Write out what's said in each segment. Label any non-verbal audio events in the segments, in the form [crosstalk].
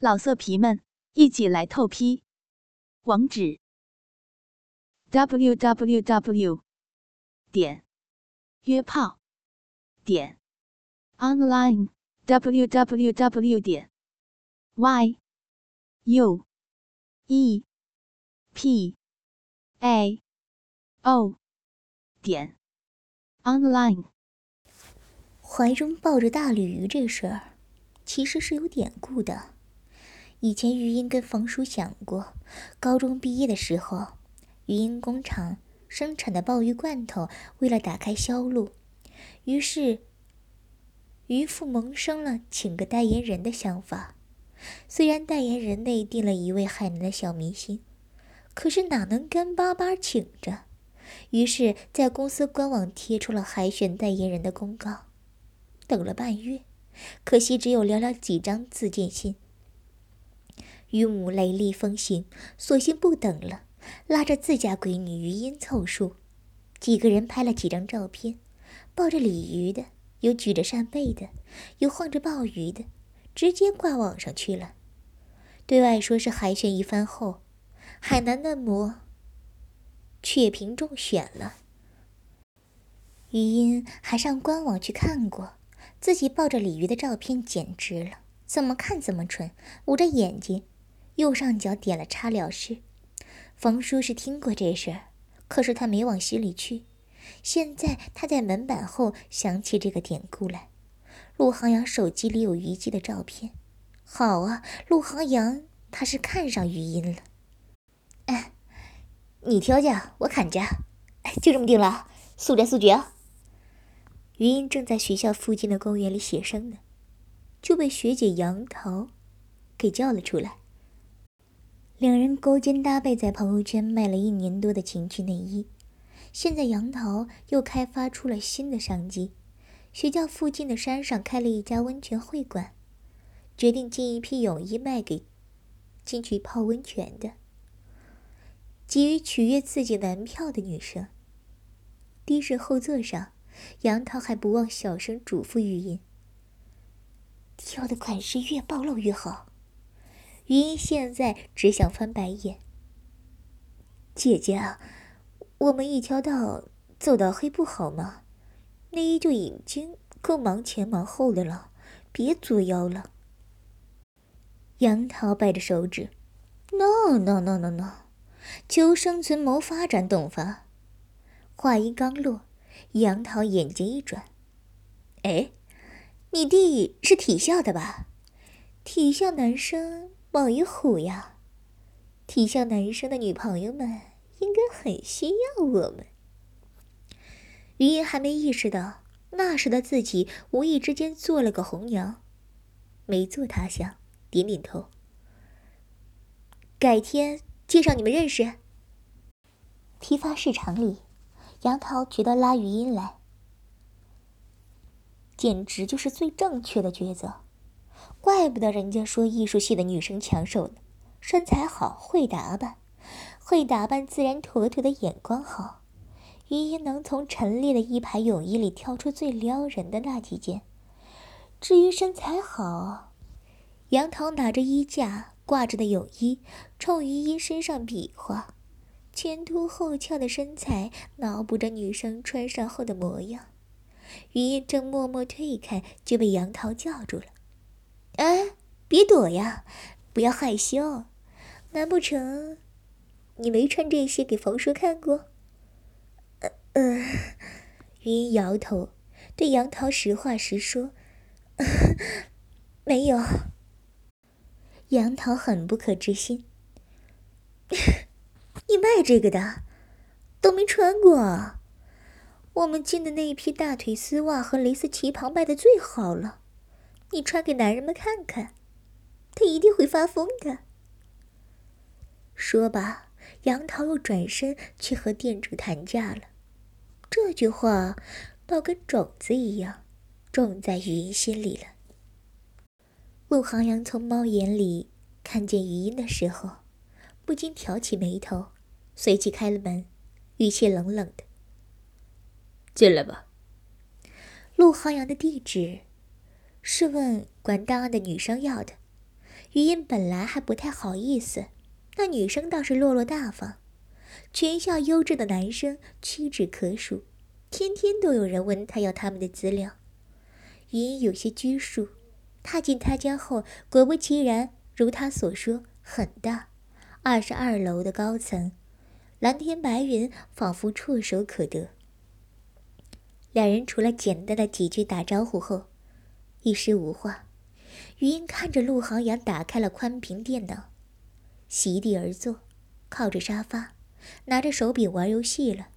老色皮们，一起来透批！网址：w w w 点约炮点 online w w w 点 y u e p a o 点 online。怀中抱着大鲤鱼这事儿，其实是有典故的。以前余音跟冯叔讲过，高中毕业的时候，余音工厂生产的鲍鱼罐头为了打开销路，于是余父萌生了请个代言人的想法。虽然代言人内定了一位海南的小明星，可是哪能干巴巴请着？于是，在公司官网贴出了海选代言人的公告。等了半月，可惜只有寥寥几张自荐信。于母雷厉风行，索性不等了，拉着自家闺女余音凑数，几个人拍了几张照片，抱着鲤鱼的，有举着扇贝的，有晃着鲍鱼的，直接挂网上去了。对外说是海选一番后，海南嫩模却凭中选了。余音还上官网去看过，自己抱着鲤鱼的照片简直了，怎么看怎么蠢，捂着眼睛。右上角点了叉了事。冯叔是听过这事儿，可是他没往心里去。现在他在门板后想起这个典故来。陆航阳手机里有虞姬的照片，好啊，陆航阳他是看上余音了。哎，你挑家，我砍价，就这么定了，速战速决啊！余音正在学校附近的公园里写生呢，就被学姐杨桃给叫了出来。两人勾肩搭背，在朋友圈卖了一年多的情趣内衣。现在杨桃又开发出了新的商机，学校附近的山上开了一家温泉会馆，决定进一批泳衣卖给进去泡温泉的、急于取悦自己男票的女生。的士后座上，杨桃还不忘小声嘱咐玉音：“挑的款式越暴露越好。”余音现在只想翻白眼。姐姐啊，我们一条道走到黑不好吗？内衣就已经够忙前忙后的了，别作妖了。杨桃掰着手指，no no no no no，求生存谋发展，懂伐。话音刚落，杨桃眼睛一转，哎，你弟是体校的吧？体校男生。猛一虎呀！体校男生的女朋友们应该很需要我们。余音还没意识到，那时的自己无意之间做了个红娘，没做他想，点点头。改天介绍你们认识。批发市场里，杨桃觉得拉余音来，简直就是最正确的抉择。怪不得人家说艺术系的女生抢手呢，身材好，会打扮，会打扮自然妥妥的眼光好。于音能从陈列的一排泳衣里挑出最撩人的那几件。至于身材好，杨桃拿着衣架挂着的泳衣，冲于音身上比划，前凸后翘的身材脑补着女生穿上后的模样。于音正默默退开，就被杨桃叫住了。哎，别躲呀，不要害羞。难不成你没穿这些给冯叔看过？呃呃，云摇头，对杨桃实话实说：“ [laughs] 没有。”杨桃很不可置信：“ [laughs] 你卖这个的，都没穿过？我们进的那一批大腿丝袜和蕾丝旗袍卖的最好了。”你穿给男人们看看，他一定会发疯的。说罢，杨桃又转身去和店主谈价了。这句话倒跟种子一样，种在余音心里了。陆航阳从猫眼里看见余音的时候，不禁挑起眉头，随即开了门，语气冷冷的：“进来吧。”陆航阳的地址。是问管档案的女生要的，余音本来还不太好意思，那女生倒是落落大方。全校优质的男生屈指可数，天天都有人问他要他们的资料。余音有些拘束，踏进他家后，果不其然，如他所说，很大，二十二楼的高层，蓝天白云仿佛触手可得。两人除了简单的几句打招呼后，一时无话。余音看着陆航阳打开了宽屏电脑，席地而坐，靠着沙发，拿着手柄玩游戏了。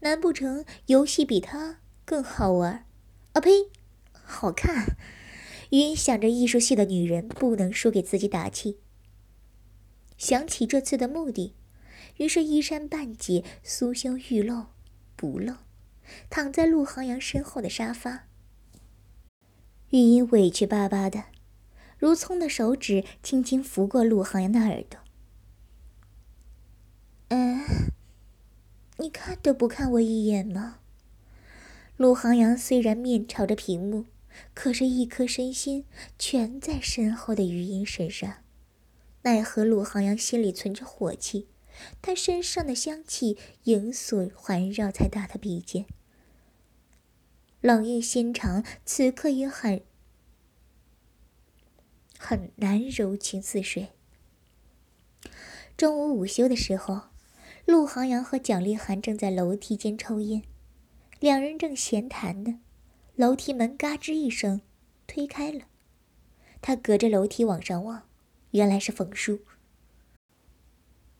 难不成游戏比他更好玩？啊呸，好看！余音想着艺术系的女人不能输给自己打气。想起这次的目的，于是衣衫半解，酥香欲露不露，躺在陆航阳身后的沙发。余音委屈巴巴的。如葱的手指轻轻拂过陆航阳的耳朵。嗯，你看都不看我一眼吗？陆航阳虽然面朝着屏幕，可是，一颗身心全在身后的余音身上。奈何陆航阳心里存着火气，他身上的香气影锁环绕在他鼻尖，冷硬心肠，此刻也很。很难柔情似水。中午午休的时候，陆航阳和蒋丽涵正在楼梯间抽烟，两人正闲谈呢，楼梯门嘎吱一声推开了。他隔着楼梯往上望，原来是冯叔。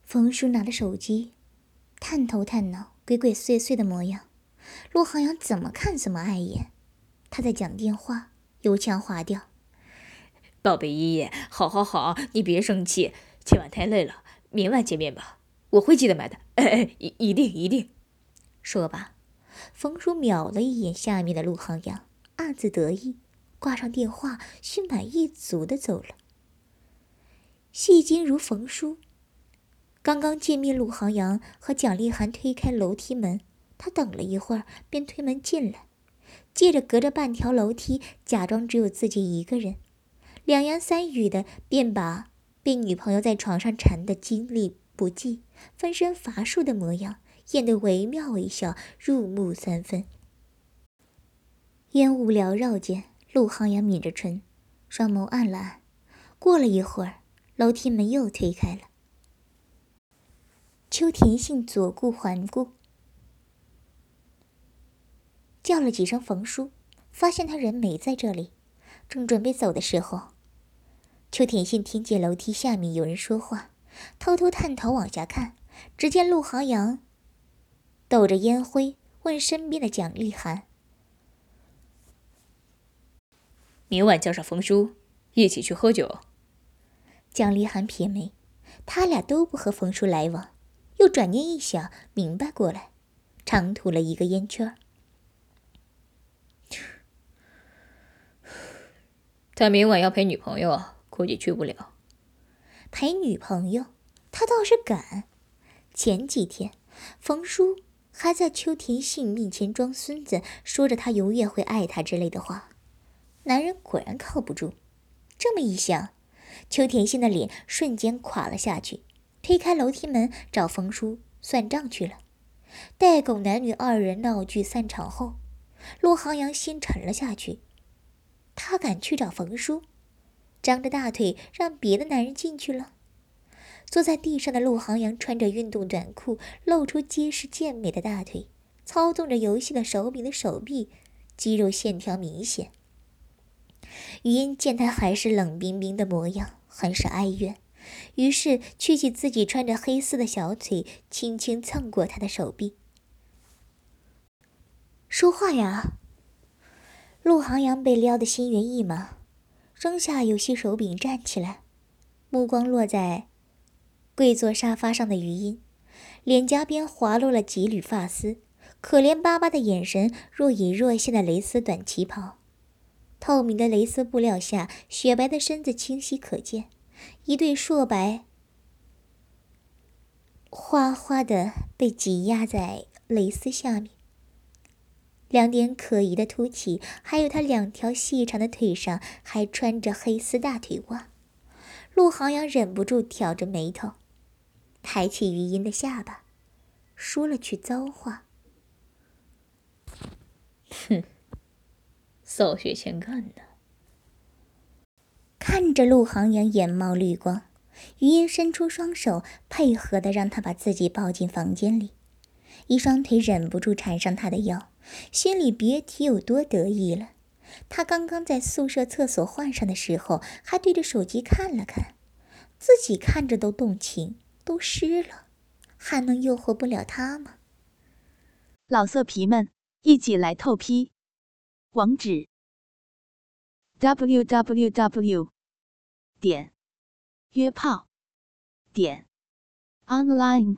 冯叔拿着手机，探头探脑、鬼鬼祟祟的模样，陆航阳怎么看怎么碍眼。他在讲电话，油腔滑调。宝贝依依，好好好，你别生气，今晚太累了，明晚见面吧，我会记得买的，哎哎，一一定一定。说罢，冯叔瞄了一眼下面的陆航阳，暗自得意，挂上电话，心满意足的走了。戏精如冯叔，刚刚见面，陆航阳和蒋丽涵推开楼梯门，他等了一会儿，便推门进来，借着隔着半条楼梯，假装只有自己一个人。两言三语的，便把被女朋友在床上缠的精力不济、分身乏术的模样演得惟妙惟肖，入木三分。烟雾缭绕间，陆航阳抿着唇，双眸暗了暗。过了一会儿，楼梯门又推开了。秋田信左顾环顾，叫了几声冯叔，发现他人没在这里，正准备走的时候。邱田信听见楼梯下面有人说话，偷偷探头往下看，只见陆航阳抖着烟灰，问身边的蒋立涵：“明晚叫上冯叔，一起去喝酒。”蒋立涵撇眉，他俩都不和冯叔来往，又转念一想，明白过来，长吐了一个烟圈他明晚要陪女朋友。估计去不了。陪女朋友，他倒是敢。前几天，冯叔还在邱田信面前装孙子，说着他永远会爱他之类的话。男人果然靠不住。这么一想，邱田信的脸瞬间垮了下去，推开楼梯门找冯叔算账去了。带狗男女二人闹剧散场后，陆航阳心沉了下去。他敢去找冯叔？张着大腿让别的男人进去了。坐在地上的陆航阳穿着运动短裤，露出结实健美的大腿，操纵着游戏的手柄的手臂，肌肉线条明显。余音见他还是冷冰冰的模样，很是哀怨，于是屈起自己穿着黑丝的小腿，轻轻蹭过他的手臂。说话呀！陆航阳被撩得心猿意马。扔下游戏手柄，站起来，目光落在跪坐沙发上的余音，脸颊边滑落了几缕发丝，可怜巴巴的眼神若隐若现的蕾丝短旗袍，透明的蕾丝布料下，雪白的身子清晰可见，一对硕白花花的被挤压在蕾丝下面。两点可疑的凸起，还有他两条细长的腿上还穿着黑丝大腿袜，陆航阳忍不住挑着眉头，抬起余音的下巴，说了句脏话：“哼，扫雪前干的。”看着陆航阳眼冒绿光，余音伸出双手，配合的让他把自己抱进房间里，一双腿忍不住缠上他的腰，心里别提有多得意了。他刚刚在宿舍厕所换上的时候，还对着手机看了看，自己看着都动情，都湿了，还能诱惑不了他吗？老色皮们，一起来透批！网址：w w w 点约炮点 online